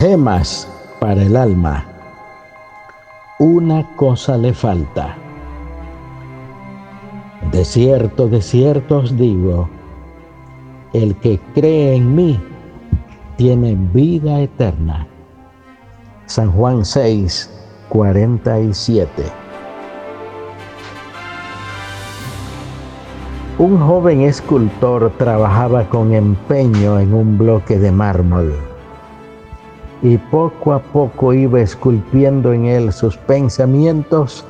Gemas para el alma. Una cosa le falta. De cierto, de cierto os digo, el que cree en mí tiene vida eterna. San Juan 6, 47. Un joven escultor trabajaba con empeño en un bloque de mármol y poco a poco iba esculpiendo en él sus pensamientos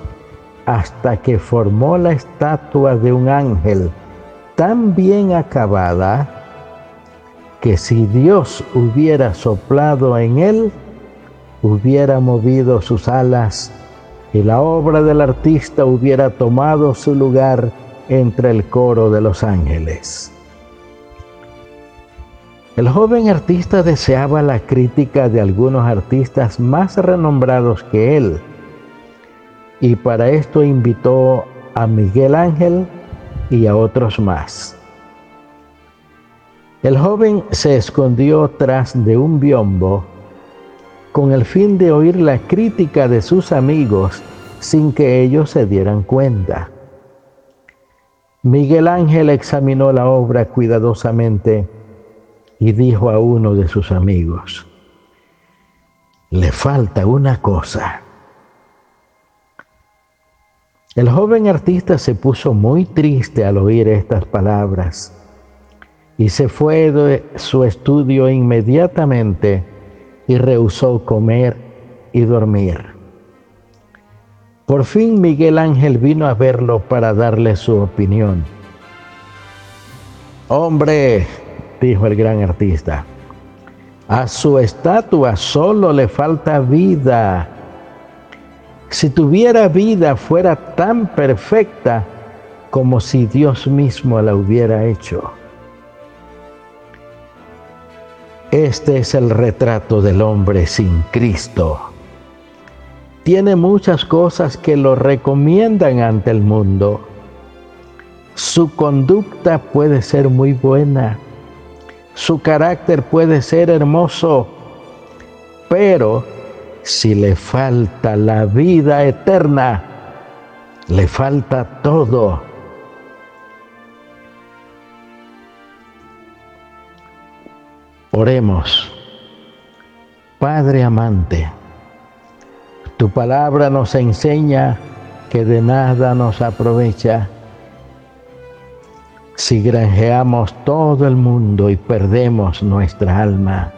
hasta que formó la estatua de un ángel tan bien acabada que si Dios hubiera soplado en él, hubiera movido sus alas y la obra del artista hubiera tomado su lugar entre el coro de los ángeles. El joven artista deseaba la crítica de algunos artistas más renombrados que él y para esto invitó a Miguel Ángel y a otros más. El joven se escondió tras de un biombo con el fin de oír la crítica de sus amigos sin que ellos se dieran cuenta. Miguel Ángel examinó la obra cuidadosamente y dijo a uno de sus amigos, le falta una cosa. El joven artista se puso muy triste al oír estas palabras y se fue de su estudio inmediatamente y rehusó comer y dormir. Por fin Miguel Ángel vino a verlo para darle su opinión. Hombre, dijo el gran artista, a su estatua solo le falta vida. Si tuviera vida fuera tan perfecta como si Dios mismo la hubiera hecho. Este es el retrato del hombre sin Cristo tiene muchas cosas que lo recomiendan ante el mundo. Su conducta puede ser muy buena, su carácter puede ser hermoso, pero si le falta la vida eterna, le falta todo. Oremos. Padre amante, tu palabra nos enseña que de nada nos aprovecha si granjeamos todo el mundo y perdemos nuestra alma.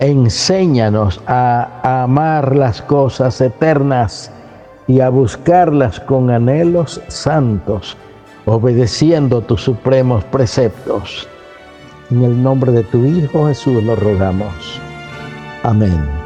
Enséñanos a amar las cosas eternas y a buscarlas con anhelos santos, obedeciendo tus supremos preceptos. En el nombre de tu Hijo Jesús lo rogamos. Amén.